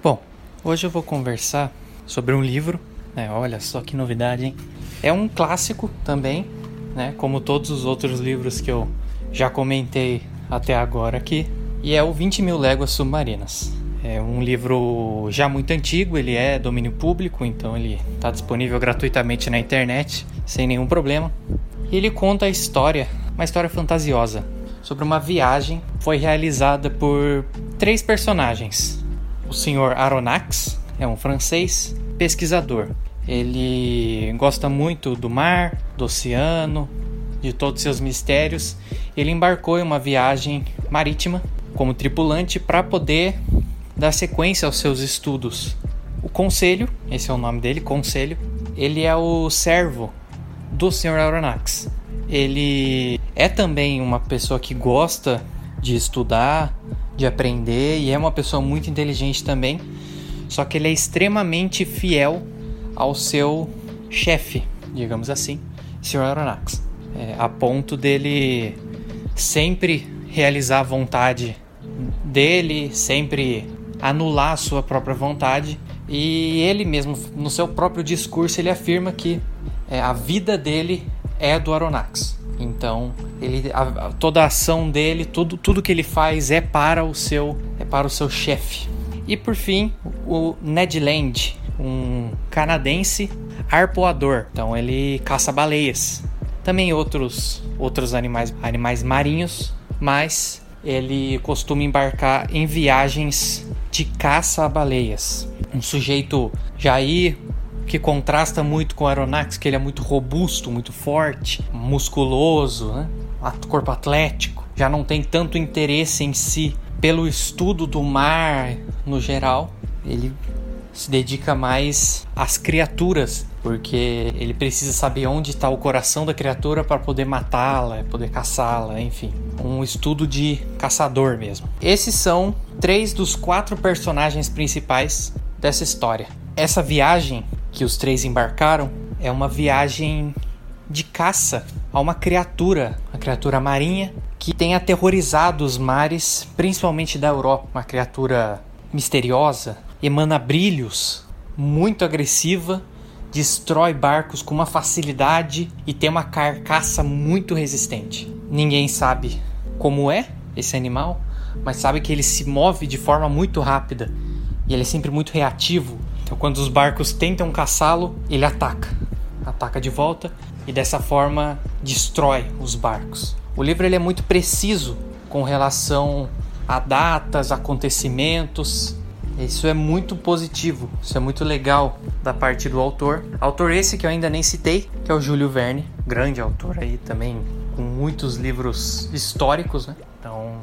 Bom, hoje eu vou conversar sobre um livro, né? Olha só que novidade, hein? É um clássico também, né? Como todos os outros livros que eu já comentei até agora aqui, e é o 20 Mil Léguas Submarinas. É um livro já muito antigo, ele é domínio público, então ele está disponível gratuitamente na internet, sem nenhum problema. E ele conta a história, uma história fantasiosa, sobre uma viagem que foi realizada por três personagens. O senhor Aronnax é um francês pesquisador. Ele gosta muito do mar, do oceano, de todos seus mistérios. Ele embarcou em uma viagem marítima como tripulante para poder dar sequência aos seus estudos. O Conselho, esse é o nome dele, Conselho, ele é o servo do Sr. Aronnax. Ele é também uma pessoa que gosta de estudar, de aprender e é uma pessoa muito inteligente também. Só que ele é extremamente fiel ao seu chefe, digamos assim, Sr. Aronnax, é, a ponto dele sempre realizar a vontade dele, sempre anular a sua própria vontade. E ele mesmo, no seu próprio discurso, ele afirma que é, a vida dele é do Aronnax. Então, ele, a, toda a ação dele, tudo, tudo que ele faz é para o seu, é para o seu chefe. E por fim, o Ned Land, um canadense arpoador. Então, ele caça baleias. Também outros outros animais, animais marinhos, mas ele costuma embarcar em viagens de caça a baleias. Um sujeito Jair que contrasta muito com o Aronnax, que ele é muito robusto, muito forte, musculoso, né? corpo atlético, já não tem tanto interesse em si pelo estudo do mar no geral. Ele se dedica mais às criaturas, porque ele precisa saber onde está o coração da criatura para poder matá-la, poder caçá-la, enfim, um estudo de caçador mesmo. Esses são três dos quatro personagens principais dessa história. Essa viagem que os três embarcaram é uma viagem de caça a uma criatura, uma criatura marinha que tem aterrorizado os mares, principalmente da Europa, uma criatura misteriosa, emana brilhos, muito agressiva, destrói barcos com uma facilidade e tem uma carcaça muito resistente. Ninguém sabe como é esse animal, mas sabe que ele se move de forma muito rápida e ele é sempre muito reativo. Então, quando os barcos tentam caçá-lo, ele ataca, ataca de volta e dessa forma destrói os barcos. O livro ele é muito preciso com relação a datas, acontecimentos isso é muito positivo, isso é muito legal da parte do autor. Autor esse que eu ainda nem citei, que é o Júlio Verne, grande autor aí também, com muitos livros históricos, né? Então,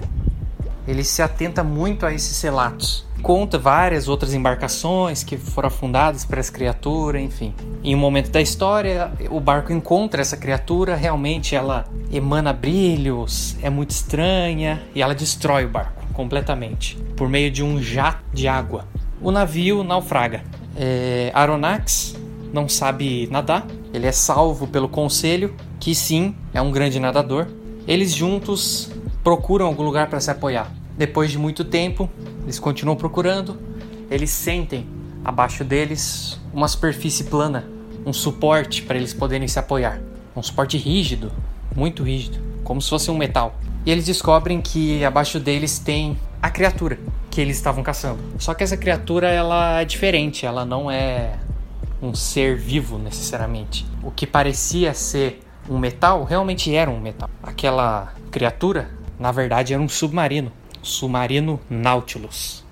ele se atenta muito a esses relatos. Conta várias outras embarcações que foram afundadas para essa criatura, enfim. Em um momento da história, o barco encontra essa criatura, realmente ela emana brilhos, é muito estranha e ela destrói o barco completamente por meio de um jato de água. O navio naufraga. É, Aronnax não sabe nadar, ele é salvo pelo conselho, que sim é um grande nadador. Eles juntos procuram algum lugar para se apoiar. Depois de muito tempo, eles continuam procurando. Eles sentem abaixo deles uma superfície plana, um suporte para eles poderem se apoiar. Um suporte rígido, muito rígido, como se fosse um metal. E eles descobrem que abaixo deles tem a criatura que eles estavam caçando. Só que essa criatura ela é diferente, ela não é um ser vivo necessariamente. O que parecia ser um metal realmente era um metal. Aquela criatura, na verdade, era um submarino, submarino Nautilus.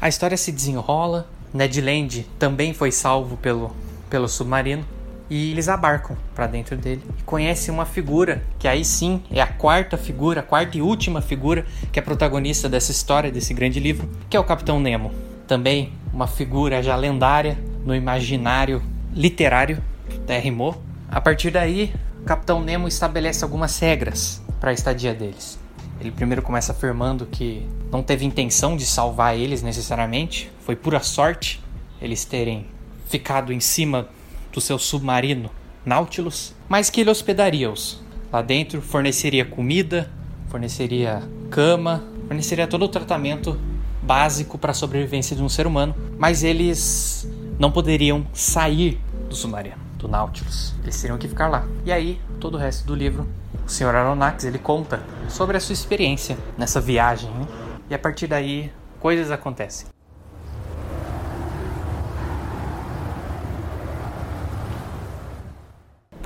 A história se desenrola, Ned Land também foi salvo pelo, pelo submarino e eles abarcam para dentro dele e conhecem uma figura que aí sim é a quarta figura, a quarta e última figura que é protagonista dessa história, desse grande livro, que é o Capitão Nemo. Também uma figura já lendária no imaginário literário, até rimou. A partir daí, o Capitão Nemo estabelece algumas regras para a estadia deles. Ele primeiro começa afirmando que não teve intenção de salvar eles necessariamente, foi pura sorte eles terem ficado em cima do seu submarino Nautilus, mas que ele hospedaria-os. Lá dentro forneceria comida, forneceria cama, forneceria todo o tratamento básico para a sobrevivência de um ser humano, mas eles não poderiam sair do submarino, do Nautilus. Eles teriam que ficar lá. E aí, todo o resto do livro, o Sr. Aronnax, ele conta sobre a sua experiência nessa viagem, né? E a partir daí, coisas acontecem.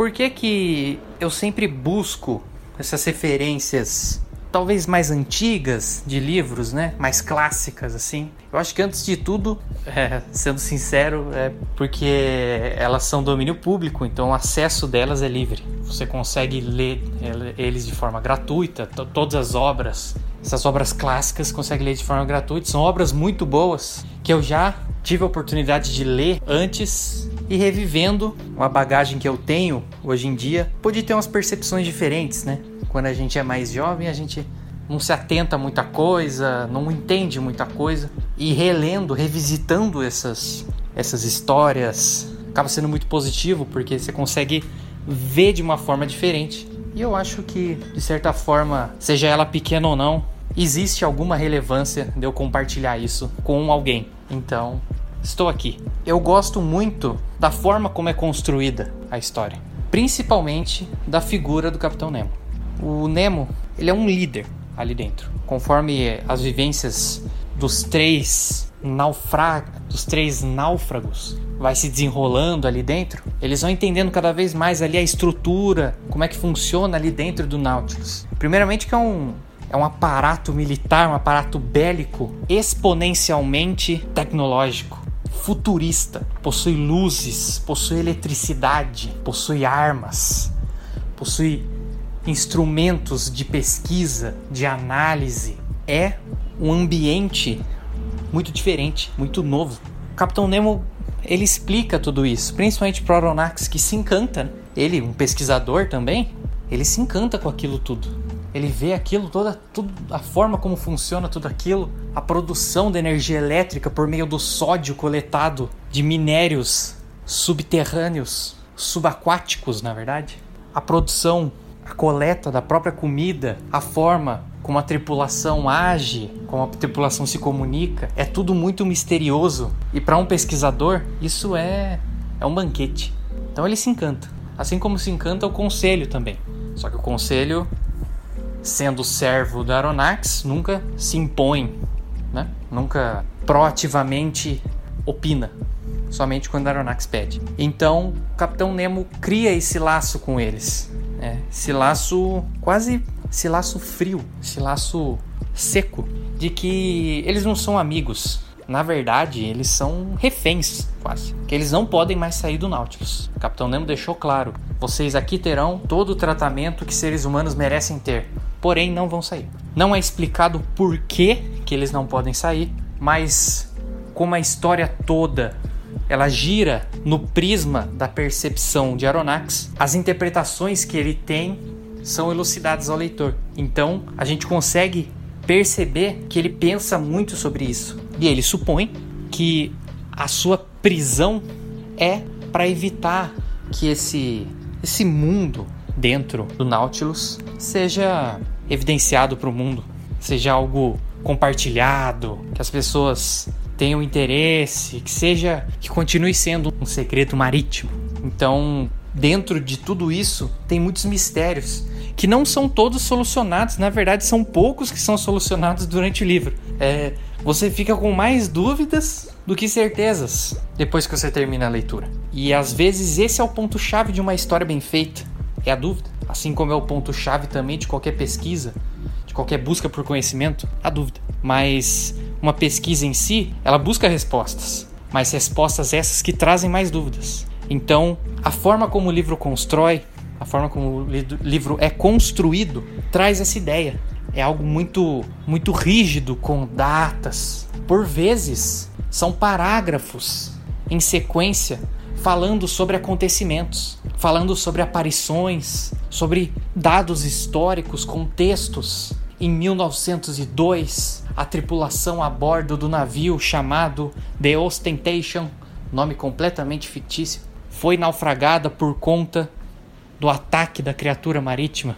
Por que que eu sempre busco essas referências talvez mais antigas de livros, né? Mais clássicas, assim. Eu acho que antes de tudo, é, sendo sincero, é porque elas são domínio público, então o acesso delas é livre. Você consegue ler eles de forma gratuita, todas as obras. Essas obras clássicas consegue ler de forma gratuita. São obras muito boas que eu já tive a oportunidade de ler antes e revivendo uma bagagem que eu tenho hoje em dia, pude ter umas percepções diferentes, né? Quando a gente é mais jovem, a gente não se atenta a muita coisa, não entende muita coisa. E relendo, revisitando essas, essas histórias, acaba sendo muito positivo porque você consegue ver de uma forma diferente. E eu acho que, de certa forma, seja ela pequena ou não, existe alguma relevância de eu compartilhar isso com alguém. Então, estou aqui. Eu gosto muito da forma como é construída a história, principalmente da figura do Capitão Nemo. O Nemo, ele é um líder ali dentro. Conforme as vivências dos três naufragos, dos três náufragos vai se desenrolando ali dentro, eles vão entendendo cada vez mais ali a estrutura, como é que funciona ali dentro do Nautilus. Primeiramente que é um é um aparato militar, um aparato bélico exponencialmente tecnológico, futurista, possui luzes, possui eletricidade, possui armas, possui instrumentos de pesquisa, de análise. É um ambiente muito diferente, muito novo. O Capitão Nemo ele explica tudo isso, principalmente para Aronnax que se encanta. Né? Ele, um pesquisador também, ele se encanta com aquilo tudo. Ele vê aquilo, toda, tudo, a forma como funciona tudo aquilo, a produção de energia elétrica por meio do sódio coletado de minérios subterrâneos, subaquáticos, na verdade. A produção a coleta da própria comida, a forma como a tripulação age, como a tripulação se comunica, é tudo muito misterioso. E para um pesquisador, isso é é um banquete. Então ele se encanta. Assim como se encanta o conselho também. Só que o conselho, sendo servo da Aronax, nunca se impõe, né? nunca proativamente opina. Somente quando a Aronax pede. Então, o Capitão Nemo cria esse laço com eles. É, esse laço quase. Esse laço frio, esse laço seco, de que eles não são amigos. Na verdade, eles são reféns, quase. Que eles não podem mais sair do Nautilus. O Capitão Nemo deixou claro: vocês aqui terão todo o tratamento que seres humanos merecem ter, porém não vão sair. Não é explicado por que, que eles não podem sair, mas como a história toda ela gira no prisma da percepção de Aronnax, as interpretações que ele tem são elucidadas ao leitor. Então, a gente consegue perceber que ele pensa muito sobre isso. E ele supõe que a sua prisão é para evitar que esse esse mundo dentro do Nautilus seja evidenciado para o mundo, seja algo compartilhado, que as pessoas tenha um interesse, que seja que continue sendo um segredo marítimo. Então, dentro de tudo isso, tem muitos mistérios que não são todos solucionados. Na verdade, são poucos que são solucionados durante o livro. É, você fica com mais dúvidas do que certezas depois que você termina a leitura. E às vezes esse é o ponto chave de uma história bem feita, é a dúvida. Assim como é o ponto chave também de qualquer pesquisa, de qualquer busca por conhecimento, a dúvida. Mas uma pesquisa em si, ela busca respostas, mas respostas essas que trazem mais dúvidas. Então, a forma como o livro constrói, a forma como o livro é construído, traz essa ideia. É algo muito, muito rígido, com datas. Por vezes, são parágrafos em sequência falando sobre acontecimentos, falando sobre aparições, sobre dados históricos, contextos. Em 1902, a tripulação a bordo do navio chamado The Ostentation nome completamente fictício, foi naufragada por conta do ataque da criatura marítima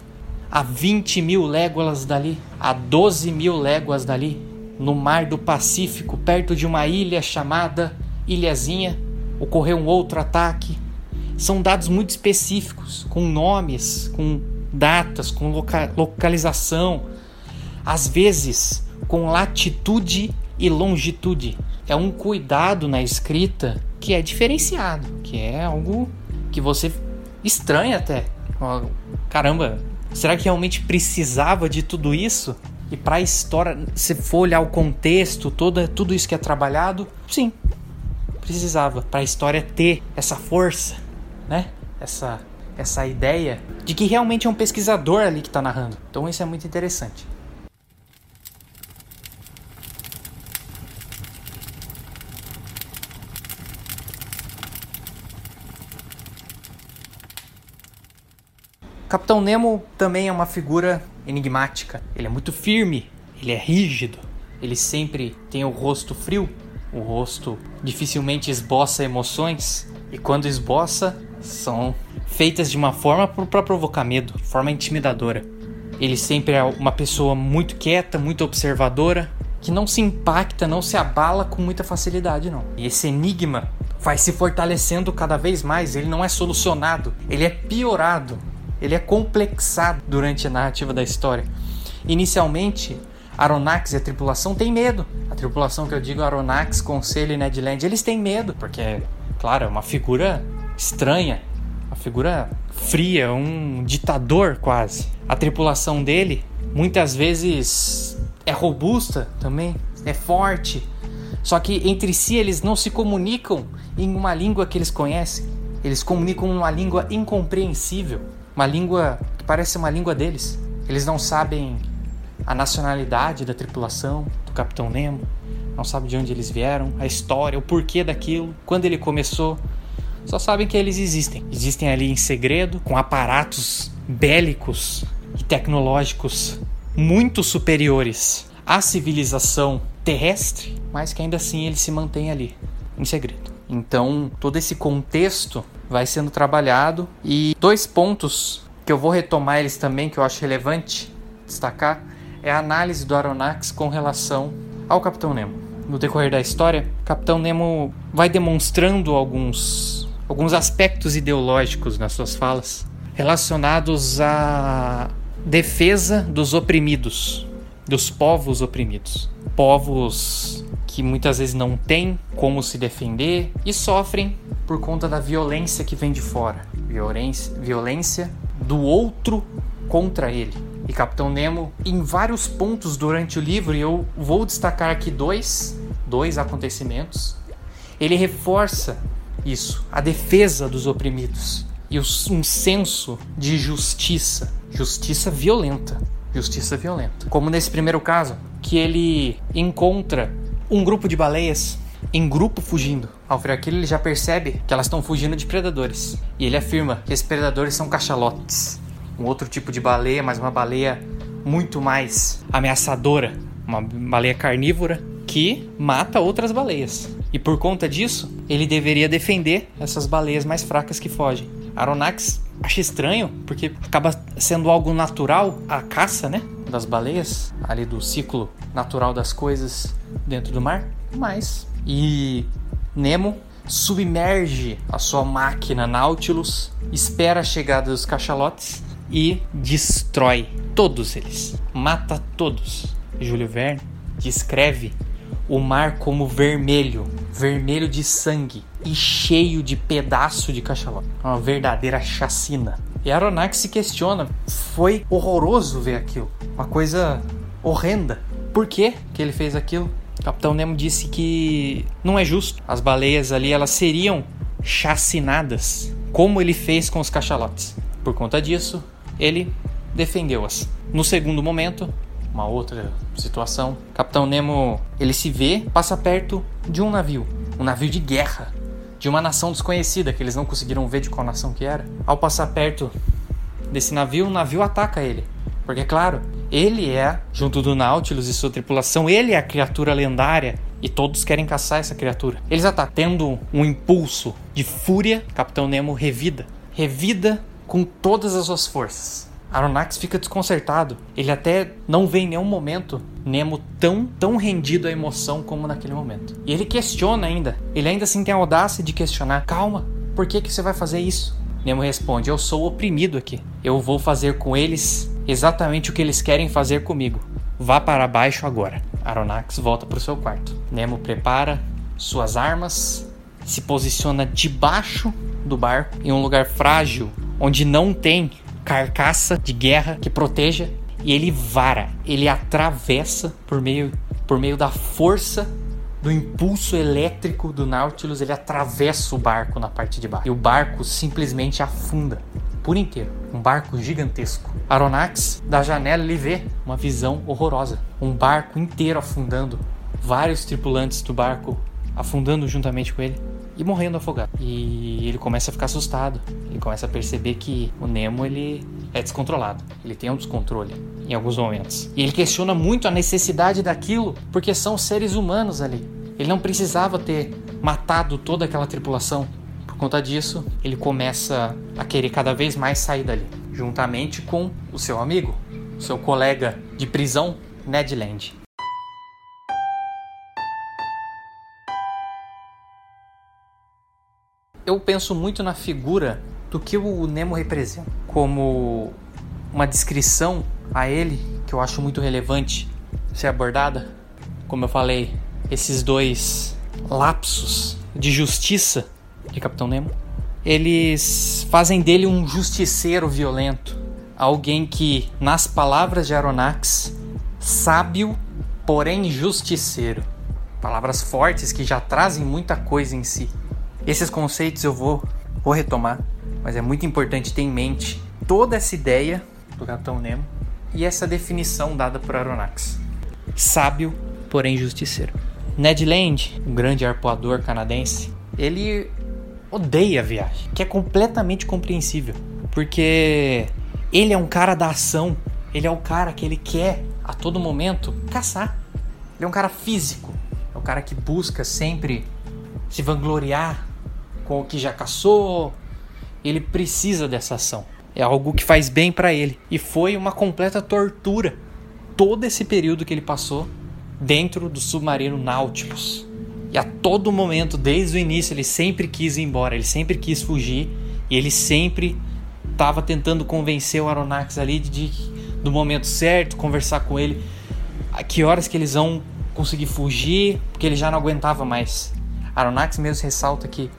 a 20 mil léguas dali, a 12 mil léguas dali, no mar do Pacífico, perto de uma ilha chamada Ilhazinha, ocorreu um outro ataque. São dados muito específicos, com nomes, com datas, com loca localização, às vezes com latitude e longitude. É um cuidado na escrita que é diferenciado, que é algo que você estranha até. Caramba, Será que realmente precisava de tudo isso? E para a história, se for olhar o contexto, toda, tudo isso que é trabalhado, sim, precisava. Para a história ter essa força, né? Essa, essa ideia de que realmente é um pesquisador ali que está narrando. Então isso é muito interessante. Capitão Nemo também é uma figura enigmática. Ele é muito firme, ele é rígido, ele sempre tem o rosto frio, o rosto dificilmente esboça emoções e quando esboça são feitas de uma forma para provocar medo, forma intimidadora. Ele sempre é uma pessoa muito quieta, muito observadora, que não se impacta, não se abala com muita facilidade, não. E esse enigma vai se fortalecendo cada vez mais, ele não é solucionado, ele é piorado ele é complexado durante a narrativa da história. Inicialmente, Aronnax e a tripulação têm medo. A tripulação que eu digo, Aronnax, Conselho e Ned Land, eles têm medo, porque, claro, é uma figura estranha, uma figura fria, um ditador quase. A tripulação dele, muitas vezes, é robusta também, é forte. Só que entre si eles não se comunicam em uma língua que eles conhecem. Eles comunicam uma língua incompreensível uma língua que parece uma língua deles. Eles não sabem a nacionalidade da tripulação do Capitão Nemo, não sabem de onde eles vieram, a história, o porquê daquilo, quando ele começou. Só sabem que eles existem. Existem ali em segredo, com aparatos bélicos e tecnológicos muito superiores à civilização terrestre, mas que ainda assim eles se mantêm ali, em segredo. Então, todo esse contexto vai sendo trabalhado e dois pontos que eu vou retomar eles também que eu acho relevante destacar é a análise do Aronnax com relação ao Capitão Nemo. No decorrer da história, Capitão Nemo vai demonstrando alguns alguns aspectos ideológicos nas suas falas relacionados à defesa dos oprimidos, dos povos oprimidos, povos que muitas vezes não têm como se defender e sofrem por conta da violência que vem de fora violência, violência do outro contra ele. E Capitão Nemo, em vários pontos durante o livro, e eu vou destacar aqui dois, dois acontecimentos, ele reforça isso, a defesa dos oprimidos e um senso de justiça, justiça violenta, justiça violenta. Como nesse primeiro caso, que ele encontra um grupo de baleias em grupo fugindo. Ao ver aquilo, ele já percebe que elas estão fugindo de predadores. E ele afirma que esses predadores são cachalotes. Um outro tipo de baleia, mas uma baleia muito mais ameaçadora. Uma baleia carnívora que mata outras baleias. E por conta disso, ele deveria defender essas baleias mais fracas que fogem. Aronnax acha estranho, porque acaba sendo algo natural a caça, né? Das baleias, ali do ciclo natural das coisas dentro do mar. Mas. E Nemo submerge a sua máquina Nautilus, espera a chegada dos cachalotes e destrói todos eles. Mata todos. Júlio Verne descreve o mar como vermelho, vermelho de sangue e cheio de pedaço de cachalote. Uma verdadeira chacina. E Aronnax se questiona, foi horroroso ver aquilo, uma coisa horrenda. Por que que ele fez aquilo? Capitão Nemo disse que não é justo. As baleias ali elas seriam chacinadas, como ele fez com os cachalotes. Por conta disso, ele defendeu-as. No segundo momento, uma outra situação, Capitão Nemo ele se vê passa perto de um navio, um navio de guerra de uma nação desconhecida que eles não conseguiram ver de qual nação que era. Ao passar perto desse navio, o navio ataca ele. Porque, claro, ele é, junto do Nautilus e sua tripulação, ele é a criatura lendária E todos querem caçar essa criatura. Eles atacam. Tendo um impulso de fúria, Capitão Nemo revida. Revida com todas as suas forças. Aronnax fica desconcertado. Ele até não vê em nenhum momento Nemo tão, tão rendido à emoção como naquele momento. E ele questiona ainda. Ele ainda assim tem a audácia de questionar. Calma, por que, que você vai fazer isso? Nemo responde: Eu sou oprimido aqui. Eu vou fazer com eles exatamente o que eles querem fazer comigo. Vá para baixo agora. Aronnax volta para o seu quarto. Nemo prepara suas armas, se posiciona debaixo do barco, em um lugar frágil, onde não tem carcaça de guerra que proteja, e ele vara, ele atravessa por meio, por meio da força do impulso elétrico do Nautilus, ele atravessa o barco na parte de baixo. E o barco simplesmente afunda por inteiro. Um barco gigantesco. Aronnax, da janela, ele vê uma visão horrorosa. Um barco inteiro afundando. Vários tripulantes do barco afundando juntamente com ele e morrendo afogado. E ele começa a ficar assustado. Ele começa a perceber que o Nemo ele é descontrolado. Ele tem um descontrole em alguns momentos. E ele questiona muito a necessidade daquilo, porque são seres humanos ali. Ele não precisava ter matado toda aquela tripulação. Por conta disso, ele começa a querer cada vez mais sair dali, juntamente com o seu amigo, o seu colega de prisão, Ned Land. Eu penso muito na figura do que o Nemo representa, como uma descrição a ele que eu acho muito relevante ser abordada. Como eu falei, esses dois lapsos de justiça de Capitão Nemo, eles fazem dele um justiceiro violento, alguém que, nas palavras de Aronnax, sábio, porém justiceiro. Palavras fortes que já trazem muita coisa em si. Esses conceitos eu vou, vou retomar, mas é muito importante ter em mente toda essa ideia do Capitão Nemo e essa definição dada por Aronnax. Sábio, porém justiceiro. Ned Land, um grande arpoador canadense, ele odeia a viagem, que é completamente compreensível, porque ele é um cara da ação, ele é o cara que ele quer a todo momento caçar. Ele é um cara físico, é o cara que busca sempre se vangloriar com o que já caçou. Ele precisa dessa ação. É algo que faz bem para ele. E foi uma completa tortura todo esse período que ele passou dentro do submarino Nautilus. E a todo momento, desde o início, ele sempre quis ir embora, ele sempre quis fugir e ele sempre estava tentando convencer o Aronnax ali de, do momento certo, conversar com ele, a que horas que eles vão conseguir fugir, porque ele já não aguentava mais. Aronnax mesmo ressalta que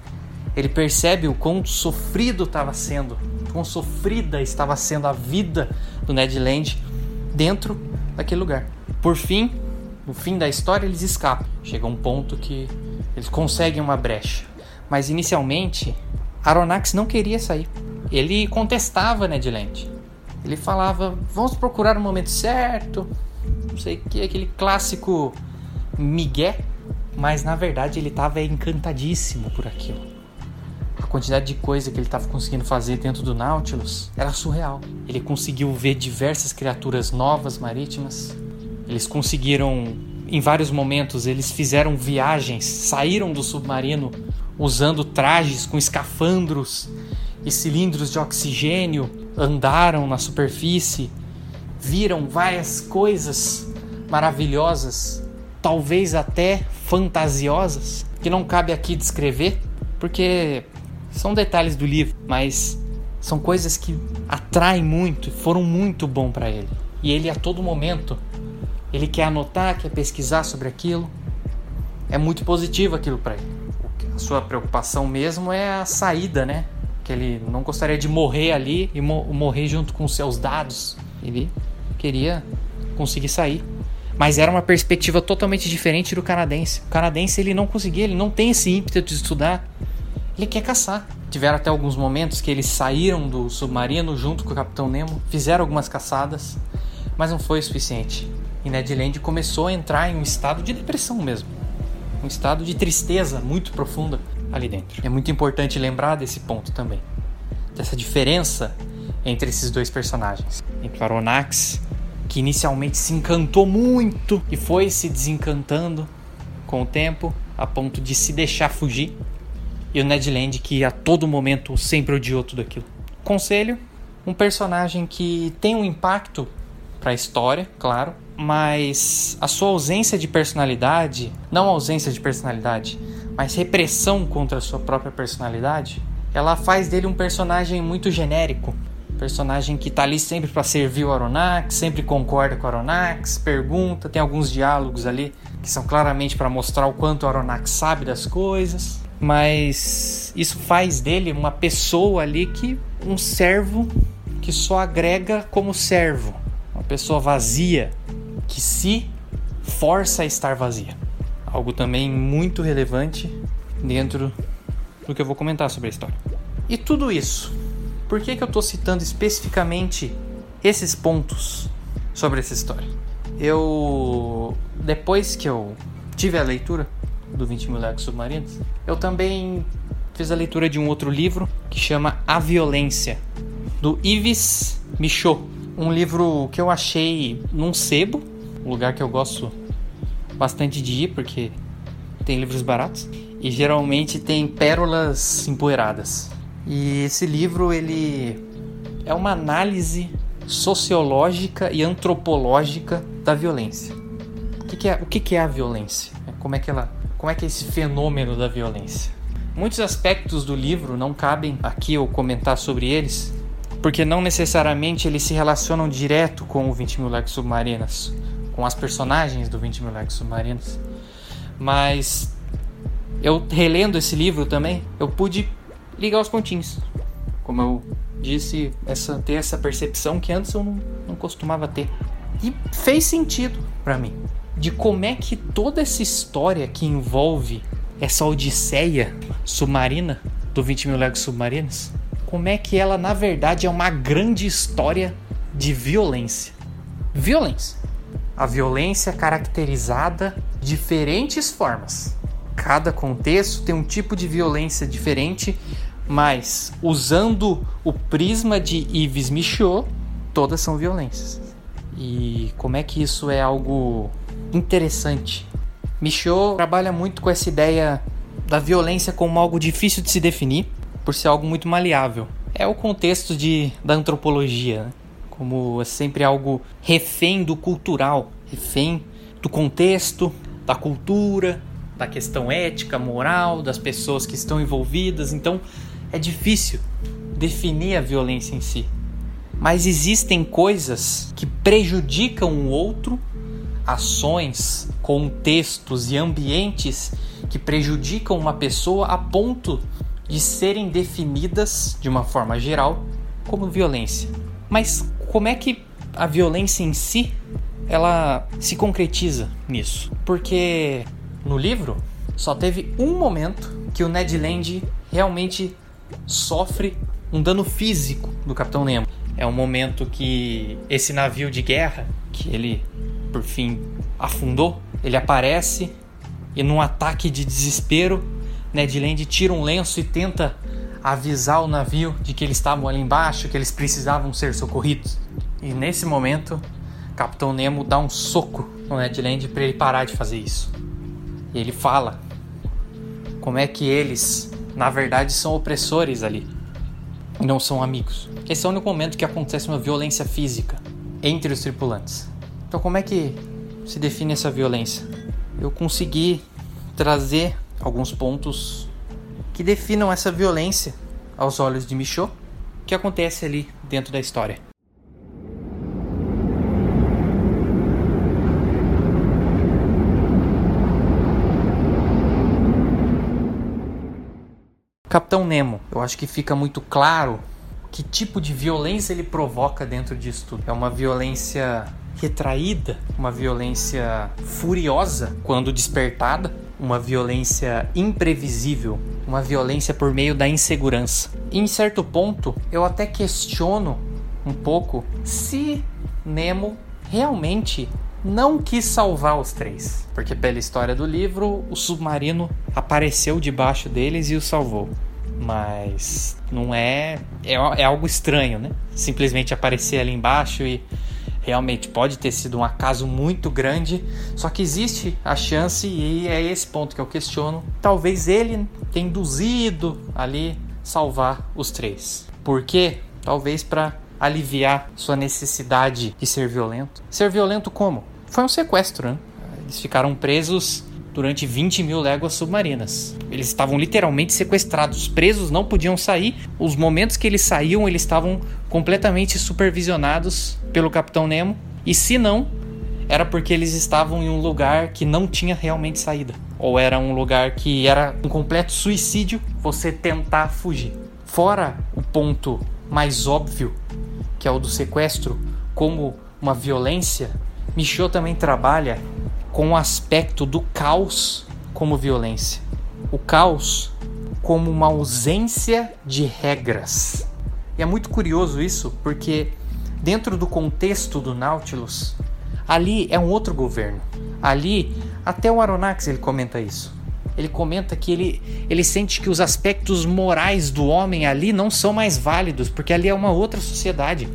ele percebe o quão sofrido estava sendo, quão sofrida estava sendo a vida do Ned Land dentro daquele lugar. Por fim, no fim da história, eles escapam. Chega um ponto que eles conseguem uma brecha. Mas inicialmente, Aronnax não queria sair. Ele contestava Ned Land. Ele falava: vamos procurar o momento certo. Não sei o que, aquele clássico migué. Mas na verdade ele estava encantadíssimo por aquilo quantidade de coisa que ele estava conseguindo fazer dentro do Nautilus era surreal. Ele conseguiu ver diversas criaturas novas marítimas. Eles conseguiram, em vários momentos, eles fizeram viagens, saíram do submarino usando trajes com escafandros e cilindros de oxigênio, andaram na superfície, viram várias coisas maravilhosas, talvez até fantasiosas, que não cabe aqui descrever, porque são detalhes do livro, mas são coisas que atraem muito, foram muito bom para ele. E ele a todo momento ele quer anotar, quer pesquisar sobre aquilo. É muito positivo aquilo para ele. A sua preocupação mesmo é a saída, né? Que ele não gostaria de morrer ali e mo morrer junto com seus dados. Ele queria conseguir sair. Mas era uma perspectiva totalmente diferente do canadense. O canadense ele não conseguia, ele não tem esse ímpeto de estudar ele quer caçar. Tiveram até alguns momentos que eles saíram do submarino junto com o Capitão Nemo, fizeram algumas caçadas, mas não foi o suficiente. E Ned Land começou a entrar em um estado de depressão mesmo, um estado de tristeza muito profunda ali dentro. É muito importante lembrar desse ponto também, dessa diferença entre esses dois personagens, entre o Aronnax, que inicialmente se encantou muito e foi se desencantando com o tempo, a ponto de se deixar fugir. E o Ned Land que a todo momento sempre odiou tudo aquilo. Conselho: um personagem que tem um impacto para a história, claro, mas a sua ausência de personalidade, não ausência de personalidade, mas repressão contra a sua própria personalidade, ela faz dele um personagem muito genérico. Personagem que tá ali sempre para servir o Aronnax, sempre concorda com o Aronnax, pergunta, tem alguns diálogos ali que são claramente para mostrar o quanto o Aronnax sabe das coisas, mas isso faz dele uma pessoa ali que um servo que só agrega como servo, uma pessoa vazia que se força a estar vazia. Algo também muito relevante dentro do que eu vou comentar sobre a história. E tudo isso, por que, que eu estou citando especificamente esses pontos sobre essa história? Eu, depois que eu tive a leitura do 20 mil léguas submarinos, eu também fiz a leitura de um outro livro que chama A Violência, do Yves Michaud. Um livro que eu achei num sebo, um lugar que eu gosto bastante de ir, porque tem livros baratos e geralmente tem pérolas empoeiradas. E esse livro ele é uma análise sociológica e antropológica da violência. O que, que é, o que, que é a violência? Como é que ela, como é que é esse fenômeno da violência? Muitos aspectos do livro não cabem aqui eu comentar sobre eles, porque não necessariamente eles se relacionam direto com o 20 mil leques submarinas, com as personagens do 20 mil leques submarinos. Mas eu relendo esse livro também, eu pude ligar os pontinhos. Como eu disse, essa, ter essa percepção que antes eu não, não costumava ter. E fez sentido para mim. De como é que toda essa história que envolve essa odisseia submarina do 20 mil legos submarinos, como é que ela na verdade é uma grande história de violência. Violência. A violência caracterizada de diferentes formas. Cada contexto tem um tipo de violência diferente, mas usando o prisma de Yves Michaud, todas são violências. E como é que isso é algo interessante? Michaud trabalha muito com essa ideia da violência como algo difícil de se definir, por ser algo muito maleável. É o contexto de, da antropologia, né? como é sempre algo refém do cultural, refém do contexto, da cultura, da questão ética, moral, das pessoas que estão envolvidas. Então, é difícil definir a violência em si. Mas existem coisas que prejudicam o outro, ações, contextos e ambientes que prejudicam uma pessoa a ponto de serem definidas de uma forma geral como violência. Mas como é que a violência em si ela se concretiza nisso? Porque no livro só teve um momento que o Ned Land realmente sofre um dano físico do Capitão Nemo. É um momento que esse navio de guerra, que ele por fim afundou, ele aparece e num ataque de desespero, Ned Land tira um lenço e tenta avisar o navio de que eles estavam ali embaixo, que eles precisavam ser socorridos. E nesse momento, Capitão Nemo dá um soco no Ned Land para ele parar de fazer isso. E ele fala como é que eles na verdade são opressores ali e não são amigos. Esse é o único momento que acontece uma violência física entre os tripulantes. Então, como é que se define essa violência? Eu consegui trazer alguns pontos que definam essa violência aos olhos de Michaud, que acontece ali dentro da história. Capitão Nemo, eu acho que fica muito claro que tipo de violência ele provoca dentro disso tudo. É uma violência retraída, uma violência furiosa quando despertada, uma violência imprevisível, uma violência por meio da insegurança. E em certo ponto, eu até questiono um pouco se Nemo realmente não quis salvar os três, porque pela história do livro, o submarino apareceu debaixo deles e os salvou. Mas não é, é, é algo estranho, né? Simplesmente aparecer ali embaixo e realmente pode ter sido um acaso muito grande, só que existe a chance, e é esse ponto que eu questiono, talvez ele tenha induzido ali salvar os três. Por quê? Talvez para aliviar sua necessidade de ser violento. Ser violento como? Foi um sequestro, né? Eles ficaram presos durante 20 mil léguas submarinas. Eles estavam literalmente sequestrados, presos, não podiam sair. Os momentos que eles saíam, eles estavam completamente supervisionados pelo Capitão Nemo. E se não, era porque eles estavam em um lugar que não tinha realmente saída. Ou era um lugar que era um completo suicídio você tentar fugir. Fora o ponto mais óbvio, que é o do sequestro, como uma violência, Michaud também trabalha com o aspecto do caos como violência. O caos como uma ausência de regras. E é muito curioso isso, porque dentro do contexto do Nautilus, ali é um outro governo. Ali, até o Aronnax ele comenta isso. Ele comenta que ele, ele sente que os aspectos morais do homem ali não são mais válidos, porque ali é uma outra sociedade.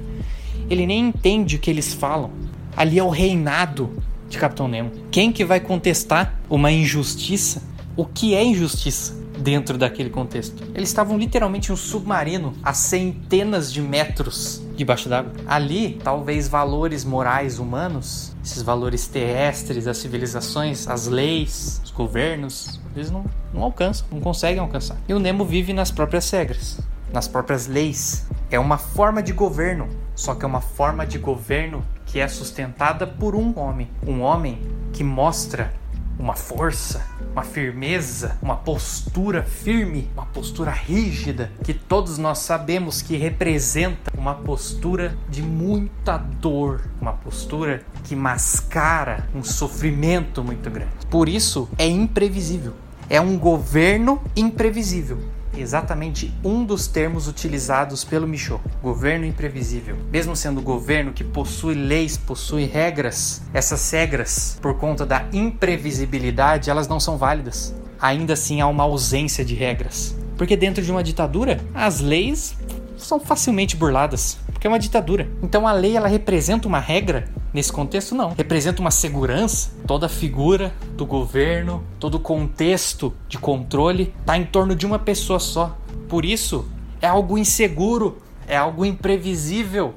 Ele nem entende o que eles falam. Ali é o reinado de Capitão Nemo. Quem que vai contestar uma injustiça? O que é injustiça dentro daquele contexto? Eles estavam literalmente em um submarino a centenas de metros debaixo d'água. Ali, talvez valores morais humanos, esses valores terrestres, as civilizações, as leis, os governos, eles não, não alcançam, não conseguem alcançar. E o Nemo vive nas próprias regras, nas próprias leis. É uma forma de governo, só que é uma forma de governo que é sustentada por um homem. Um homem que mostra uma força, uma firmeza, uma postura firme, uma postura rígida, que todos nós sabemos que representa uma postura de muita dor, uma postura que mascara um sofrimento muito grande. Por isso é imprevisível. É um governo imprevisível exatamente um dos termos utilizados pelo Michaud, governo imprevisível. Mesmo sendo governo que possui leis, possui regras, essas regras, por conta da imprevisibilidade, elas não são válidas. Ainda assim há uma ausência de regras. Porque dentro de uma ditadura, as leis são facilmente burladas, porque é uma ditadura. Então a lei ela representa uma regra Nesse contexto, não. Representa uma segurança. Toda a figura do governo, todo o contexto de controle está em torno de uma pessoa só. Por isso, é algo inseguro, é algo imprevisível,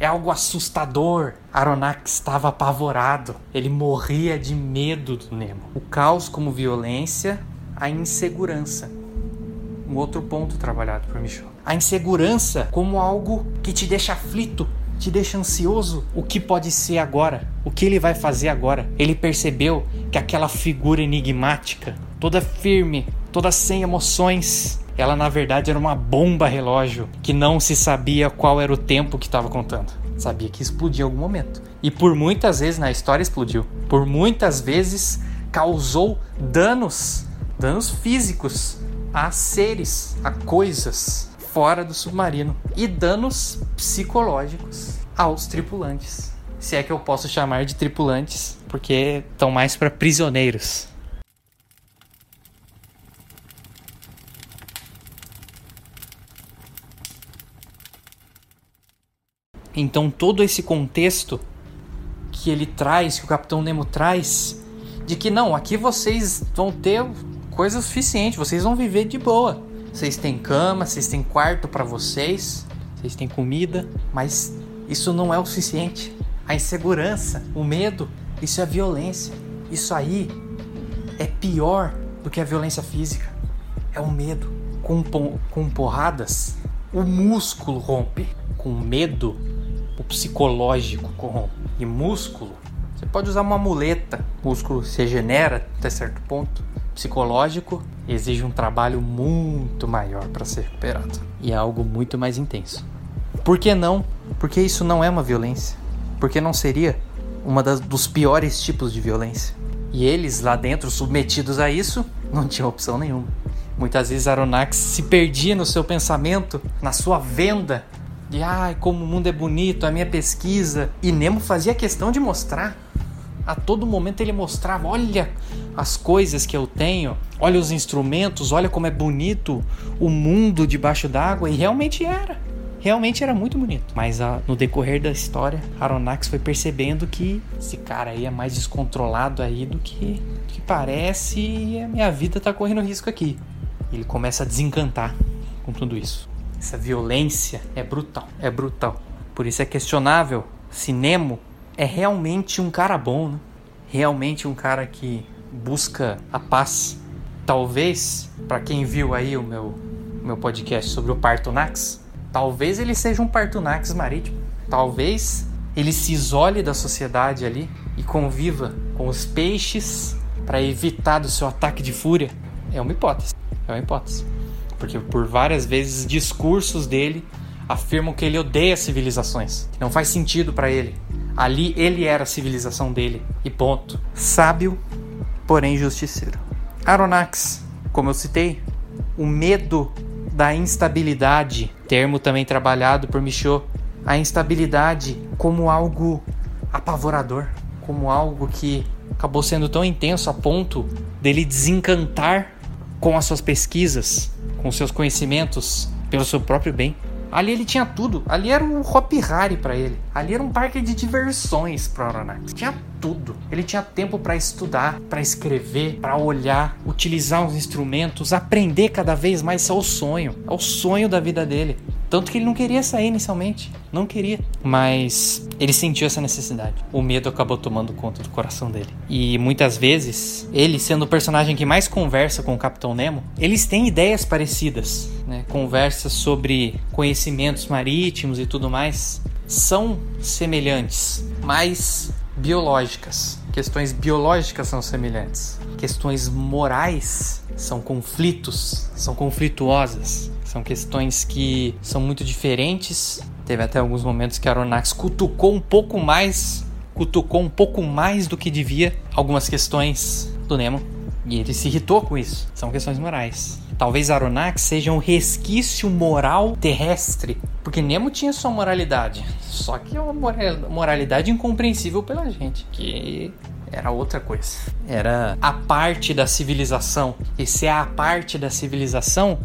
é algo assustador. Aronnax estava apavorado. Ele morria de medo do Nemo. O caos como violência, a insegurança. Um outro ponto trabalhado por Michel. A insegurança como algo que te deixa aflito, te deixa ansioso. O que pode ser agora? O que ele vai fazer agora? Ele percebeu que aquela figura enigmática, toda firme, toda sem emoções, ela na verdade era uma bomba relógio que não se sabia qual era o tempo que estava contando. Sabia que explodia em algum momento. E por muitas vezes na história explodiu. Por muitas vezes causou danos, danos físicos a seres, a coisas fora do submarino e danos psicológicos aos tripulantes. Se é que eu posso chamar de tripulantes, porque estão mais para prisioneiros. Então todo esse contexto que ele traz, que o Capitão Nemo traz, de que não, aqui vocês vão ter coisa suficiente, vocês vão viver de boa. Vocês têm cama, vocês têm quarto para vocês, vocês têm comida, mas isso não é o suficiente. A insegurança, o medo, isso é violência. Isso aí é pior do que a violência física. É o medo. Com, com porradas, o músculo rompe. Com medo, o psicológico corrompe. E músculo, você pode usar uma muleta. O músculo se regenera até certo ponto psicológico exige um trabalho muito maior para ser recuperado e é algo muito mais intenso. Por que não? Porque isso não é uma violência. Porque não seria uma das, dos piores tipos de violência. E eles lá dentro, submetidos a isso, não tinham opção nenhuma. Muitas vezes Aronnax se perdia no seu pensamento, na sua venda de ai, como o mundo é bonito, a minha pesquisa. E Nemo fazia questão de mostrar a todo momento ele mostrava: olha as coisas que eu tenho, olha os instrumentos, olha como é bonito o mundo debaixo d'água. E realmente era. realmente era muito bonito. Mas a, no decorrer da história, Aronnax foi percebendo que esse cara aí é mais descontrolado aí do que, do que parece e a minha vida tá correndo risco aqui. Ele começa a desencantar com tudo isso. Essa violência é brutal, é brutal. Por isso é questionável se Nemo é realmente um cara bom, né? Realmente um cara que busca a paz. Talvez, para quem viu aí o meu, meu podcast sobre o Partonax, talvez ele seja um Partonax marítimo. Talvez ele se isole da sociedade ali e conviva com os peixes para evitar do seu ataque de fúria. É uma hipótese. É uma hipótese. Porque por várias vezes discursos dele afirmam que ele odeia civilizações, que não faz sentido para ele. Ali ele era a civilização dele e ponto. Sábio, porém justiceiro. Aronnax, como eu citei, o medo da instabilidade, termo também trabalhado por Michaud, a instabilidade como algo apavorador, como algo que acabou sendo tão intenso a ponto dele desencantar com as suas pesquisas, com seus conhecimentos pelo seu próprio bem. Ali ele tinha tudo. Ali era um Hop Harry para ele. Ali era um parque de diversões para Aronnax. Tinha tudo. Ele tinha tempo para estudar, para escrever, para olhar, utilizar os instrumentos, aprender cada vez mais. Isso é o sonho. É o sonho da vida dele. Tanto que ele não queria sair inicialmente. Não queria. Mas ele sentiu essa necessidade. O medo acabou tomando conta do coração dele. E muitas vezes, ele sendo o personagem que mais conversa com o Capitão Nemo, eles têm ideias parecidas. Né? Conversas sobre conhecimentos marítimos e tudo mais. São semelhantes, mas biológicas. Questões biológicas são semelhantes. Questões morais são conflitos, são conflituosas. São questões que são muito diferentes. Teve até alguns momentos que a Aronnax cutucou um pouco mais, cutucou um pouco mais do que devia algumas questões do Nemo. E ele se irritou com isso. São questões morais. Talvez Aronnax seja um resquício moral terrestre, porque Nemo tinha sua moralidade, só que é uma moralidade incompreensível pela gente, que era outra coisa. Era a parte da civilização. E se é a parte da civilização,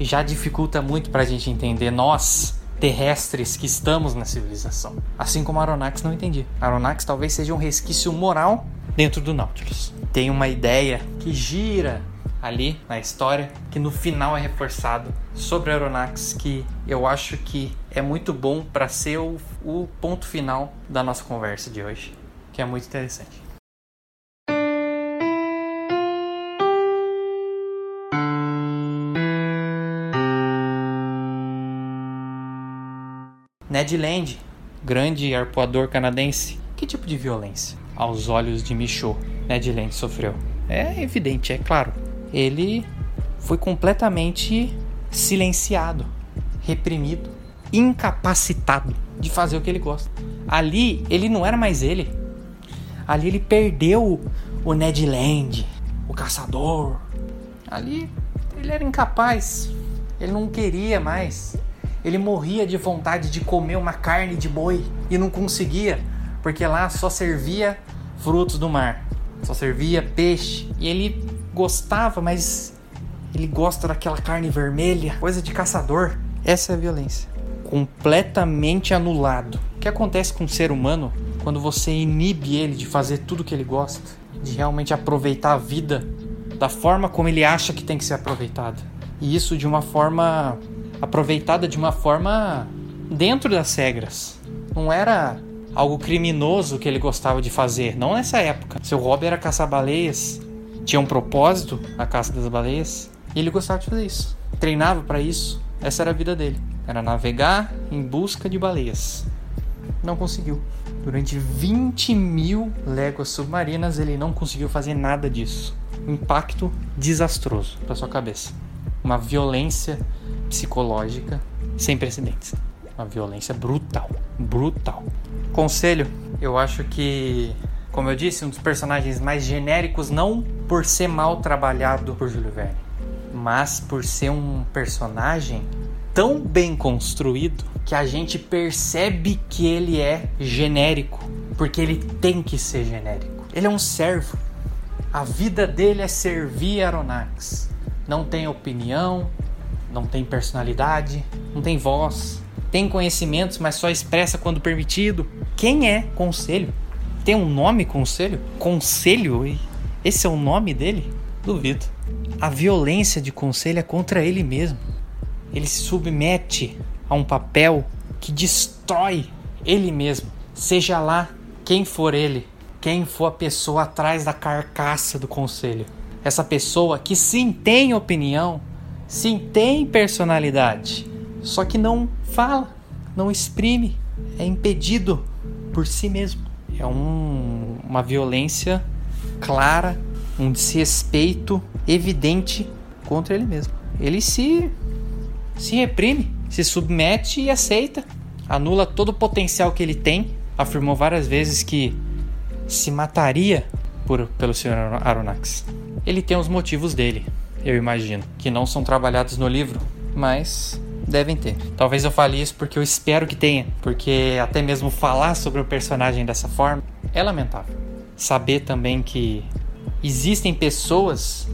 já dificulta muito para a gente entender nós terrestres que estamos na civilização. Assim como Aronnax não entendia. Aronnax talvez seja um resquício moral dentro do Nautilus. Tem uma ideia que gira ali na história que no final é reforçado sobre Aronnax que eu acho que é muito bom para ser o, o ponto final da nossa conversa de hoje, que é muito interessante. Ned Land, grande arpoador canadense, que tipo de violência, aos olhos de Michaud, Ned Land sofreu? É evidente, é claro. Ele foi completamente silenciado, reprimido, incapacitado de fazer o que ele gosta. Ali, ele não era mais ele. Ali ele perdeu o Ned Land, o caçador. Ali ele era incapaz. Ele não queria mais. Ele morria de vontade de comer uma carne de boi e não conseguia, porque lá só servia frutos do mar, só servia peixe. E ele gostava, mas ele gosta daquela carne vermelha, coisa de caçador. Essa é a violência. Completamente anulado. O que acontece com o ser humano quando você inibe ele de fazer tudo que ele gosta, de realmente aproveitar a vida da forma como ele acha que tem que ser aproveitada? E isso de uma forma aproveitada de uma forma dentro das regras. Não era algo criminoso que ele gostava de fazer, não nessa época. Seu hobby era caçar baleias, tinha um propósito a caça das baleias, e ele gostava de fazer isso. Treinava para isso, essa era a vida dele. Era navegar em busca de baleias. Não conseguiu. Durante 20 mil léguas submarinas, ele não conseguiu fazer nada disso. impacto desastroso para sua cabeça. Uma violência psicológica sem precedentes. Uma violência brutal, brutal. Conselho, eu acho que, como eu disse, um dos personagens mais genéricos não por ser mal trabalhado por Júlio Verne, mas por ser um personagem tão bem construído que a gente percebe que ele é genérico, porque ele tem que ser genérico. Ele é um servo. A vida dele é servir Aronnax. Não tem opinião, não tem personalidade, não tem voz. tem conhecimentos, mas só expressa quando permitido. Quem é Conselho? Tem um nome, Conselho? Conselho? Esse é o nome dele? Duvido. A violência de Conselho é contra ele mesmo. Ele se submete a um papel que destrói ele mesmo. Seja lá quem for ele, quem for a pessoa atrás da carcaça do conselho. Essa pessoa que sim tem opinião, sim tem personalidade, só que não fala, não exprime, é impedido por si mesmo. É um, uma violência clara, um desrespeito evidente contra ele mesmo. Ele se se reprime, se submete e aceita, anula todo o potencial que ele tem. Afirmou várias vezes que se mataria por, pelo Sr. Aronnax. Ele tem os motivos dele, eu imagino, que não são trabalhados no livro, mas devem ter. Talvez eu fale isso porque eu espero que tenha, porque até mesmo falar sobre o personagem dessa forma é lamentável. Saber também que existem pessoas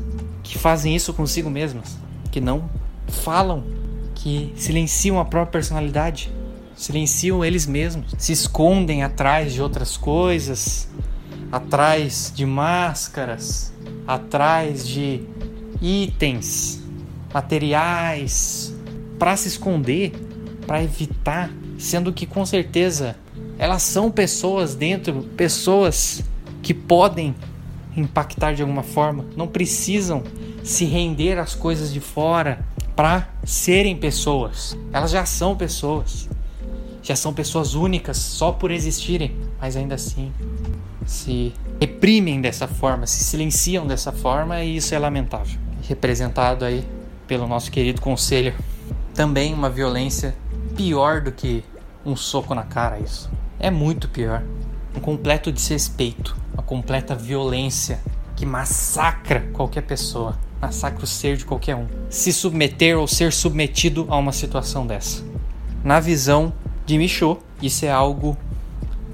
que fazem isso consigo mesmas, que não falam, que silenciam a própria personalidade, silenciam eles mesmos, se escondem atrás de outras coisas, atrás de máscaras, atrás de itens, materiais, para se esconder, para evitar, sendo que com certeza elas são pessoas dentro, pessoas que podem impactar de alguma forma, não precisam se render às coisas de fora para serem pessoas. Elas já são pessoas. Já são pessoas únicas só por existirem, mas ainda assim se reprimem dessa forma, se silenciam dessa forma e isso é lamentável. Representado aí pelo nosso querido conselho. Também uma violência pior do que um soco na cara, isso. É muito pior. Um completo desrespeito, uma completa violência que massacra qualquer pessoa, massacra o ser de qualquer um. Se submeter ou ser submetido a uma situação dessa. Na visão de Michaud, isso é algo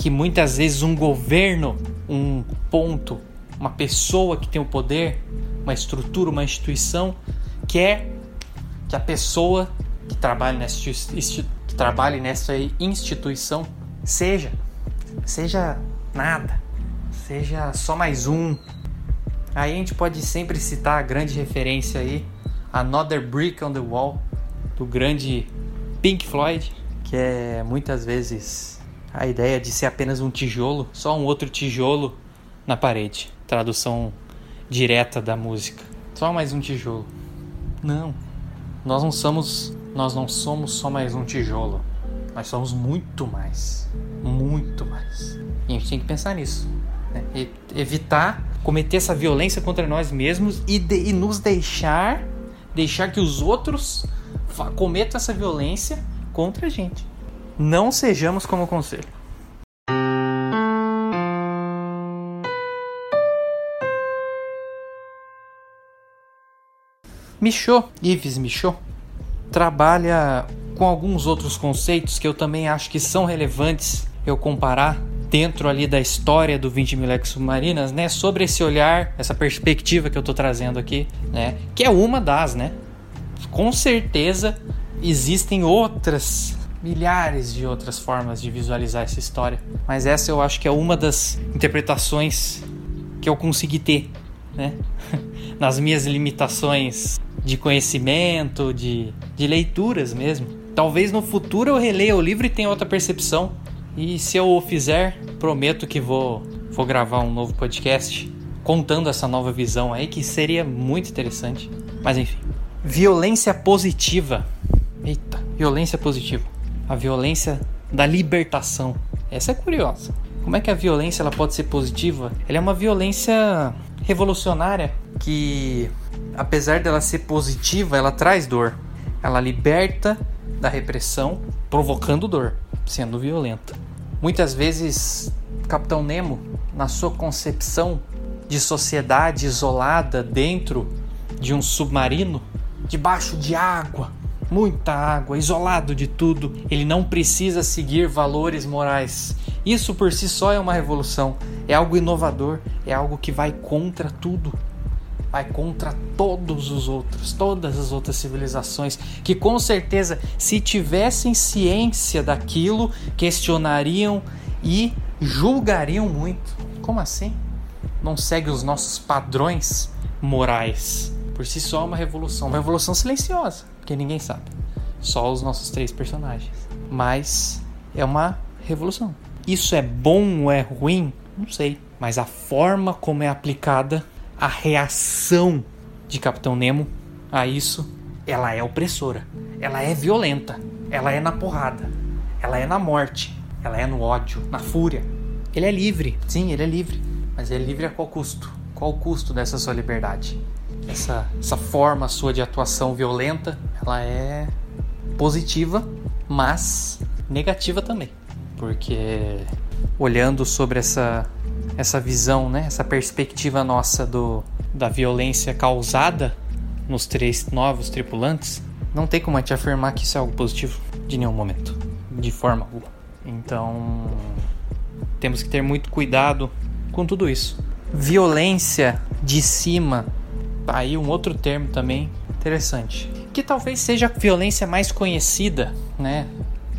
que muitas vezes um governo, um ponto, uma pessoa que tem o poder, uma estrutura, uma instituição, quer que a pessoa que trabalhe nessa, que trabalhe nessa instituição seja, seja nada, seja só mais um. Aí a gente pode sempre citar a grande referência aí, Another Brick on the Wall, do grande Pink Floyd, que é muitas vezes a ideia de ser apenas um tijolo, só um outro tijolo na parede. Tradução direta da música. Só mais um tijolo. Não. Nós não somos, nós não somos só mais um tijolo. Nós somos muito mais, muito mais. E a gente tem que pensar nisso, né? evitar cometer essa violência contra nós mesmos e, de, e nos deixar deixar que os outros cometam essa violência contra a gente. Não sejamos como o conselho. Michaud, Yves Michaud, trabalha com alguns outros conceitos que eu também acho que são relevantes eu comparar dentro ali da história do 20 mil leques submarinas, né, sobre esse olhar, essa perspectiva que eu estou trazendo aqui, né, que é uma das, né, com certeza existem outras milhares de outras formas de visualizar essa história, mas essa eu acho que é uma das interpretações que eu consegui ter, né? Nas minhas limitações de conhecimento, de, de leituras mesmo. Talvez no futuro eu releia o livro e tenha outra percepção. E se eu o fizer, prometo que vou, vou gravar um novo podcast contando essa nova visão aí, que seria muito interessante. Mas enfim. Violência positiva. Eita, violência positiva a violência da libertação. Essa é curiosa. Como é que a violência ela pode ser positiva? Ela é uma violência revolucionária que, apesar dela ser positiva, ela traz dor. Ela liberta da repressão, provocando dor, sendo violenta. Muitas vezes, Capitão Nemo, na sua concepção de sociedade isolada dentro de um submarino, debaixo de água, muita água, isolado de tudo. Ele não precisa seguir valores morais. Isso por si só é uma revolução, é algo inovador, é algo que vai contra tudo. vai contra todos os outros, todas as outras civilizações que com certeza, se tivessem ciência daquilo, questionariam e julgariam muito. Como assim? Não segue os nossos padrões morais. Por si só, é uma revolução, uma revolução silenciosa, porque ninguém sabe. Só os nossos três personagens. Mas é uma revolução. Isso é bom ou é ruim? Não sei. Mas a forma como é aplicada, a reação de Capitão Nemo a isso, ela é opressora. Ela é violenta. Ela é na porrada. Ela é na morte. Ela é no ódio, na fúria. Ele é livre. Sim, ele é livre. Mas ele é livre a qual custo? Qual o custo dessa sua liberdade? Essa, essa forma sua de atuação violenta, ela é positiva, mas negativa também. Porque olhando sobre essa, essa visão, né, essa perspectiva nossa do, da violência causada nos três novos tripulantes, não tem como a gente afirmar que isso é algo positivo de nenhum momento, de forma alguma. Então, temos que ter muito cuidado com tudo isso. Violência de cima, tá aí um outro termo também interessante, que talvez seja a violência mais conhecida, né,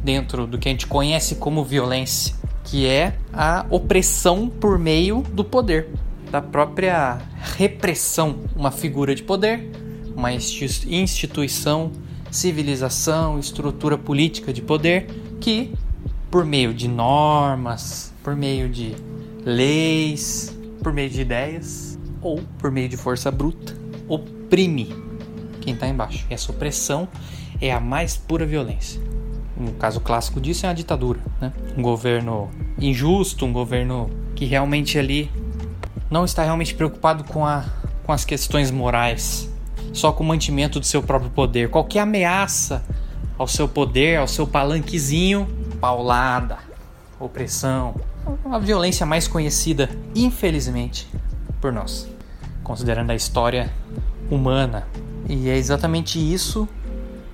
dentro do que a gente conhece como violência, que é a opressão por meio do poder, da própria repressão, uma figura de poder, uma instituição, civilização, estrutura política de poder que por meio de normas, por meio de leis, por meio de ideias ou por meio de força bruta, oprime quem está embaixo. E essa opressão é a mais pura violência um caso clássico disso é a ditadura, né? Um governo injusto, um governo que realmente ali não está realmente preocupado com, a, com as questões morais, só com o mantimento do seu próprio poder. Qualquer ameaça ao seu poder, ao seu palanquezinho, paulada, opressão, a violência mais conhecida, infelizmente, por nós, considerando a história humana. E é exatamente isso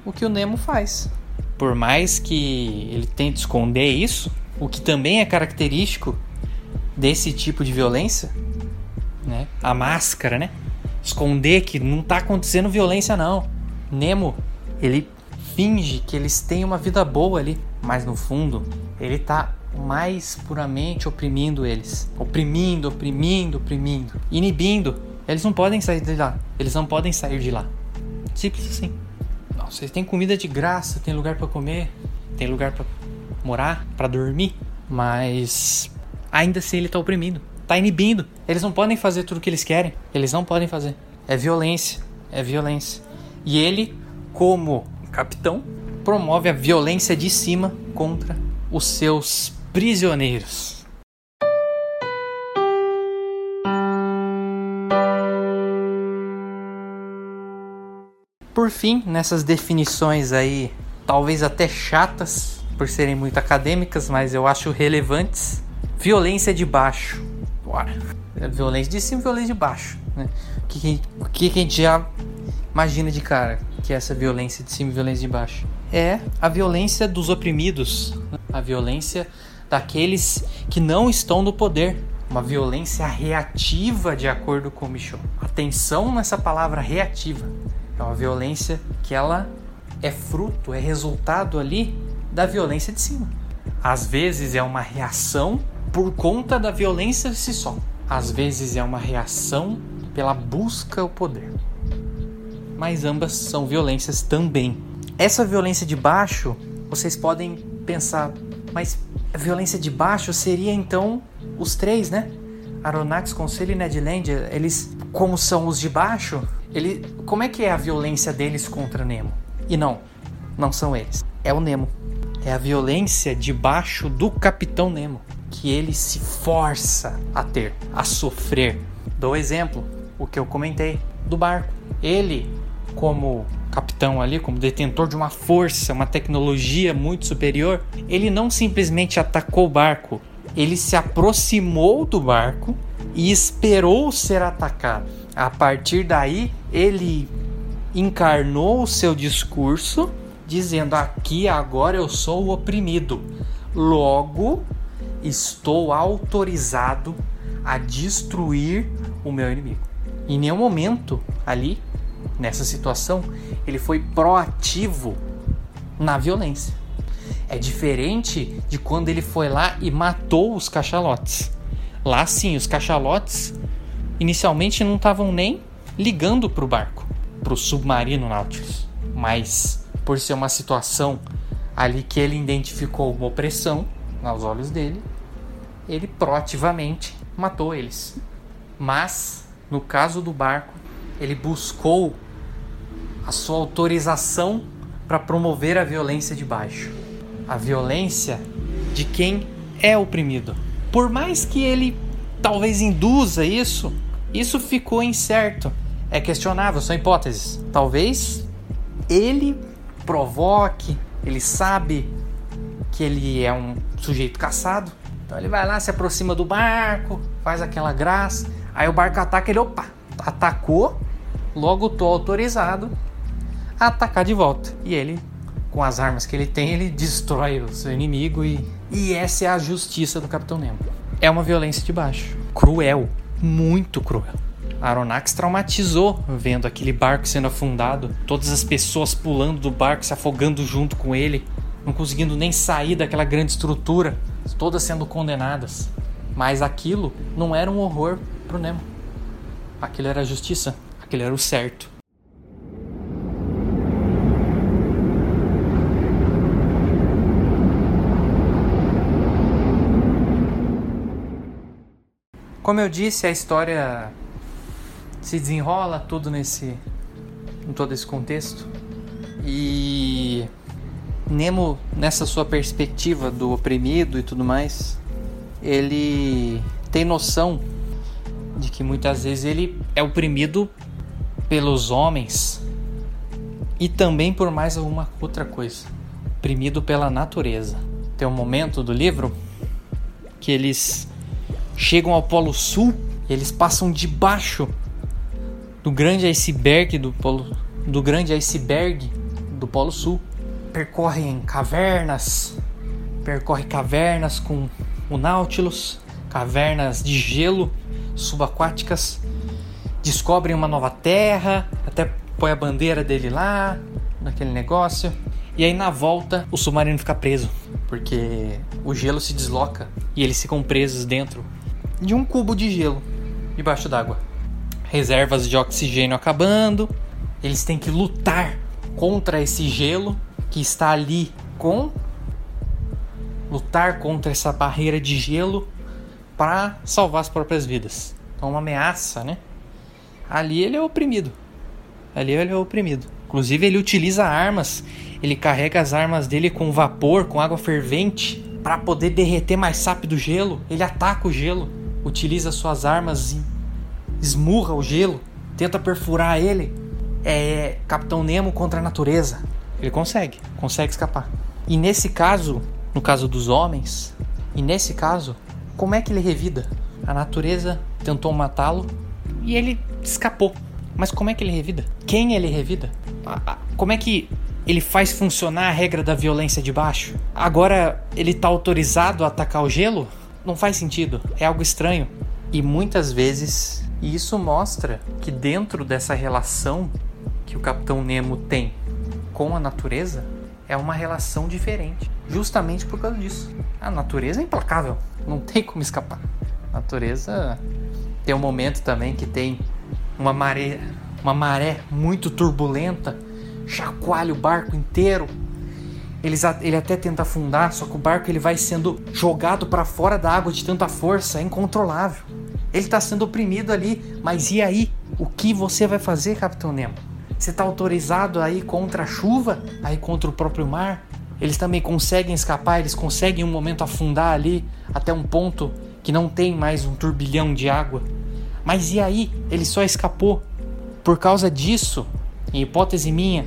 o que o Nemo faz por mais que ele tente esconder isso, o que também é característico desse tipo de violência, né? A máscara, né? Esconder que não tá acontecendo violência não. Nemo, ele finge que eles têm uma vida boa ali, mas no fundo, ele tá mais puramente oprimindo eles, oprimindo, oprimindo, oprimindo, inibindo. Eles não podem sair de lá. Eles não podem sair de lá. Simples assim. Vocês têm comida de graça, tem lugar para comer, tem lugar para morar, para dormir, mas ainda assim ele tá oprimindo, tá inibindo. Eles não podem fazer tudo o que eles querem. Eles não podem fazer. É violência, é violência. E ele, como capitão, promove a violência de cima contra os seus prisioneiros. Por fim, nessas definições aí, talvez até chatas, por serem muito acadêmicas, mas eu acho relevantes. Violência de baixo. Bora. É violência de cima violência de baixo. Né? O que, que, que a gente já imagina de cara que é essa violência de cima e violência de baixo? É a violência dos oprimidos, né? a violência daqueles que não estão no poder. Uma violência reativa, de acordo com Michel. Atenção nessa palavra reativa. É uma violência que ela é fruto, é resultado ali da violência de cima. Às vezes é uma reação por conta da violência de si só. Às vezes é uma reação pela busca ao poder. Mas ambas são violências também. Essa violência de baixo, vocês podem pensar, mas a violência de baixo seria então os três, né? Aronnax, Conselho e Ned Land, eles, como são os de baixo, ele, como é que é a violência deles contra Nemo? E não, não são eles. É o Nemo. É a violência debaixo do Capitão Nemo que ele se força a ter, a sofrer. Dou exemplo, o que eu comentei do barco. Ele, como capitão ali, como detentor de uma força, uma tecnologia muito superior, ele não simplesmente atacou o barco, ele se aproximou do barco e esperou ser atacado. A partir daí, ele encarnou o seu discurso dizendo: Aqui agora eu sou oprimido, logo estou autorizado a destruir o meu inimigo. Em nenhum momento ali, nessa situação, ele foi proativo na violência. É diferente de quando ele foi lá e matou os cachalotes. Lá sim, os cachalotes inicialmente não estavam nem ligando para o barco, para o submarino Nautilus. Mas por ser uma situação ali que ele identificou uma opressão aos olhos dele, ele proativamente matou eles. Mas no caso do barco, ele buscou a sua autorização para promover a violência de baixo, a violência de quem é oprimido. Por mais que ele talvez induza isso, isso ficou incerto. É questionável, são hipóteses. Talvez ele provoque, ele sabe que ele é um sujeito caçado. Então ele vai lá, se aproxima do barco, faz aquela graça. Aí o barco ataca, ele, opa, atacou, logo tô autorizado a atacar de volta. E ele, com as armas que ele tem, ele destrói o seu inimigo e, e essa é a justiça do Capitão Nemo. É uma violência de baixo, cruel, muito cruel. A Aronnax traumatizou vendo aquele barco sendo afundado, todas as pessoas pulando do barco, se afogando junto com ele, não conseguindo nem sair daquela grande estrutura, todas sendo condenadas. Mas aquilo não era um horror pro Nemo. Aquilo era a justiça, aquilo era o certo. Como eu disse, a história se desenrola tudo nesse em todo esse contexto. E Nemo, nessa sua perspectiva do oprimido e tudo mais, ele tem noção de que muitas vezes ele é oprimido pelos homens e também por mais alguma outra coisa, oprimido pela natureza. Tem um momento do livro que eles chegam ao Polo Sul, eles passam debaixo do grande iceberg do Polo do grande iceberg do Polo Sul, percorrem cavernas, percorre cavernas com o Nautilus, cavernas de gelo subaquáticas, descobrem uma nova terra, até põe a bandeira dele lá, naquele negócio. E aí na volta o submarino fica preso, porque o gelo se desloca e eles ficam presos dentro de um cubo de gelo debaixo d'água. Reservas de oxigênio acabando, eles têm que lutar contra esse gelo que está ali com lutar contra essa barreira de gelo para salvar as próprias vidas. Então, uma ameaça, né? Ali ele é oprimido. Ali ele é oprimido. Inclusive, ele utiliza armas. Ele carrega as armas dele com vapor, com água fervente, para poder derreter mais rápido o gelo. Ele ataca o gelo utiliza suas armas e esmurra o gelo, tenta perfurar ele. É Capitão Nemo contra a natureza. Ele consegue, consegue escapar. E nesse caso, no caso dos homens, e nesse caso, como é que ele revida? A natureza tentou matá-lo e ele escapou. Mas como é que ele revida? Quem ele revida? Como é que ele faz funcionar a regra da violência de baixo? Agora ele está autorizado a atacar o gelo? Não faz sentido, é algo estranho. E muitas vezes isso mostra que dentro dessa relação que o Capitão Nemo tem com a natureza é uma relação diferente, justamente por causa disso. A natureza é implacável, não tem como escapar. A natureza tem um momento também que tem uma maré, uma maré muito turbulenta, chacoalha o barco inteiro, eles, ele até tenta afundar, só que o barco ele vai sendo jogado para fora da água de tanta força, é incontrolável. Ele está sendo oprimido ali, mas e aí? O que você vai fazer, Capitão Nemo? Você está autorizado aí contra a chuva, aí contra o próprio mar? Eles também conseguem escapar, eles conseguem um momento afundar ali até um ponto que não tem mais um turbilhão de água. Mas e aí? Ele só escapou. Por causa disso, em hipótese minha,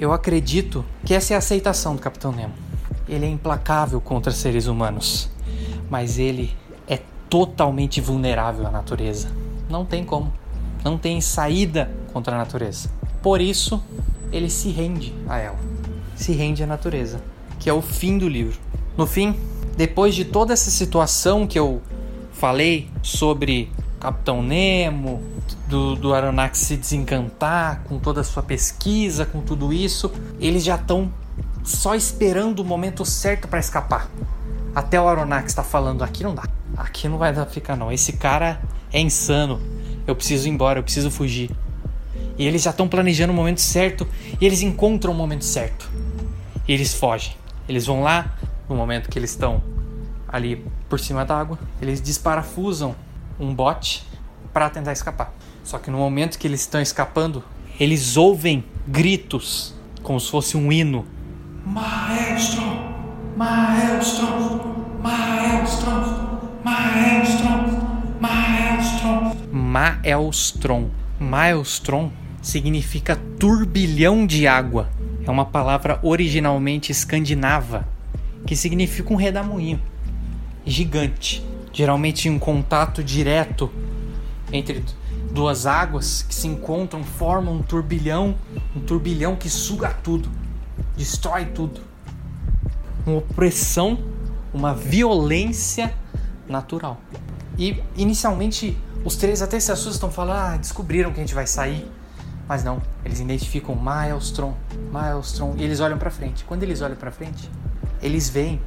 eu acredito que essa é a aceitação do Capitão Nemo. Ele é implacável contra seres humanos, mas ele é totalmente vulnerável à natureza. Não tem como. Não tem saída contra a natureza. Por isso, ele se rende a ela. Se rende à natureza, que é o fim do livro. No fim, depois de toda essa situação que eu falei sobre Capitão Nemo, do, do Aronnax se desencantar com toda a sua pesquisa, com tudo isso, eles já estão só esperando o momento certo para escapar. Até o Aronnax está falando: aqui não dá, aqui não vai dar pra ficar não. Esse cara é insano. Eu preciso ir embora, eu preciso fugir. E eles já estão planejando o momento certo e eles encontram o momento certo. E eles fogem. Eles vão lá no momento que eles estão ali por cima d'água, eles desparafusam um bote para tentar escapar. Só que no momento que eles estão escapando, eles ouvem gritos como se fosse um hino. Maestro, maestro, maestro, maestro, maestro. Maelstrom. Maelstrom significa turbilhão de água. É uma palavra originalmente escandinava que significa um redemoinho gigante, geralmente em um contato direto entre duas águas que se encontram, formam um turbilhão, um turbilhão que suga tudo, destrói tudo. Uma opressão, uma violência natural. E inicialmente os três até se assustam, falam: "Ah, descobriram que a gente vai sair". Mas não, eles identificam Maelstrom, Maelstrom e eles olham para frente. Quando eles olham para frente, eles veem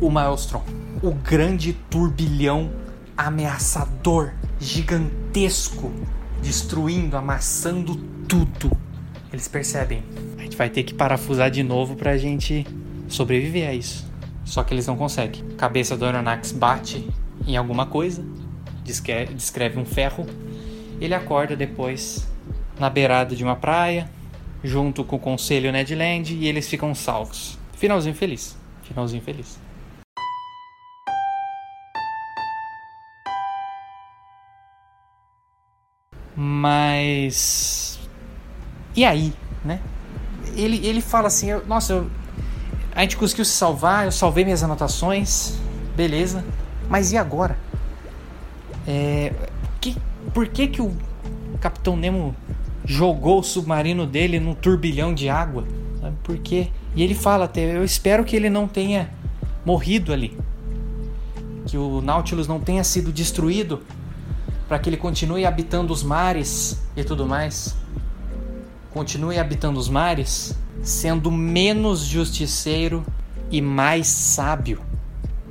o Maelstrom, o grande turbilhão ameaçador, gigantesco, destruindo, amassando tudo. Eles percebem, a gente vai ter que parafusar de novo pra gente sobreviver a isso. Só que eles não conseguem. A cabeça do Aronnax bate em alguma coisa, descreve um ferro. Ele acorda depois na beirada de uma praia, junto com o conselho Ned Land, e eles ficam salvos. Finalzinho feliz. Finalzinho feliz. Mas. E aí, né? Ele, ele fala assim: eu, Nossa, eu, a gente conseguiu se salvar, eu salvei minhas anotações, beleza. Mas e agora? É, que, por que, que o Capitão Nemo jogou o submarino dele num turbilhão de água? Sabe por quê? E ele fala até: Eu espero que ele não tenha morrido ali. Que o Nautilus não tenha sido destruído para que ele continue habitando os mares e tudo mais. Continue habitando os mares, sendo menos justiceiro e mais sábio,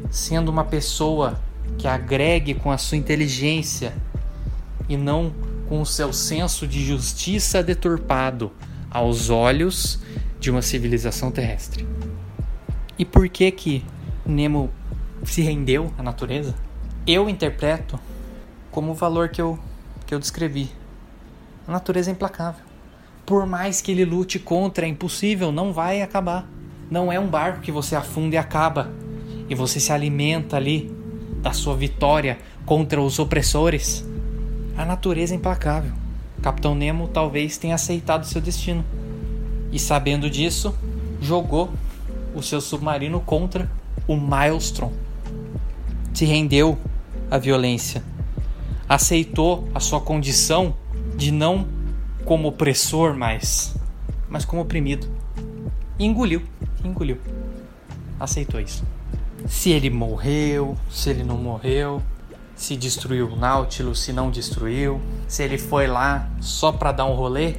sendo uma pessoa que agregue com a sua inteligência e não com o seu senso de justiça deturpado aos olhos de uma civilização terrestre. E por que que Nemo se rendeu à natureza? Eu interpreto como o valor que eu, que eu descrevi. A natureza é implacável. Por mais que ele lute contra, é impossível, não vai acabar. Não é um barco que você afunda e acaba. E você se alimenta ali da sua vitória contra os opressores. A natureza é implacável. Capitão Nemo talvez tenha aceitado seu destino. E sabendo disso, jogou o seu submarino contra o Maelstrom. Se rendeu à violência aceitou a sua condição de não como opressor mais, mas como oprimido. E engoliu, engoliu. Aceitou isso. Se ele morreu, se ele não morreu, se destruiu o Nautilus, se não destruiu, se ele foi lá só para dar um rolê,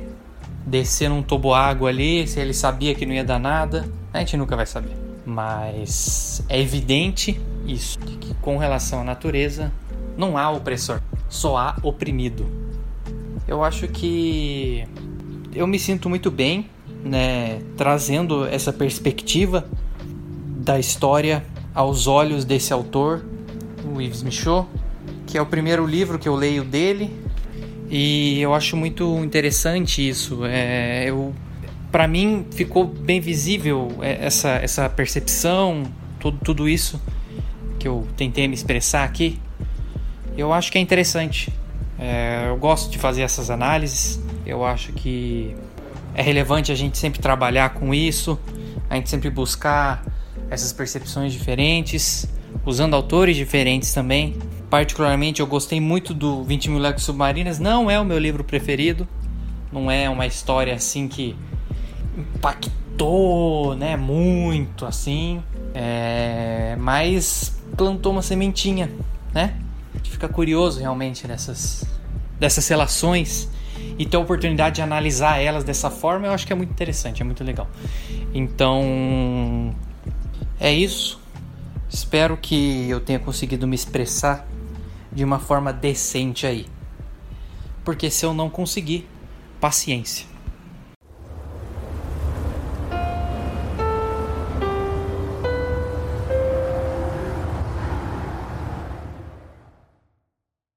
descer num toboágua ali, se ele sabia que não ia dar nada, a gente nunca vai saber. Mas é evidente isso, que com relação à natureza, não há opressor há oprimido. Eu acho que eu me sinto muito bem, né, trazendo essa perspectiva da história aos olhos desse autor, o Yves Michaud, que é o primeiro livro que eu leio dele, e eu acho muito interessante isso. É, eu, para mim ficou bem visível essa, essa percepção, tudo, tudo isso que eu tentei me expressar aqui eu acho que é interessante. É, eu gosto de fazer essas análises. Eu acho que é relevante a gente sempre trabalhar com isso, a gente sempre buscar essas percepções diferentes, usando autores diferentes também. Particularmente, eu gostei muito do 20 Mil Léguas Submarinas. Não é o meu livro preferido, não é uma história assim que impactou, né, muito assim, é... mas plantou uma sementinha, né? De ficar curioso realmente nessas dessas relações e ter a oportunidade de analisar elas dessa forma, eu acho que é muito interessante, é muito legal. Então, é isso. Espero que eu tenha conseguido me expressar de uma forma decente aí. Porque se eu não conseguir, paciência.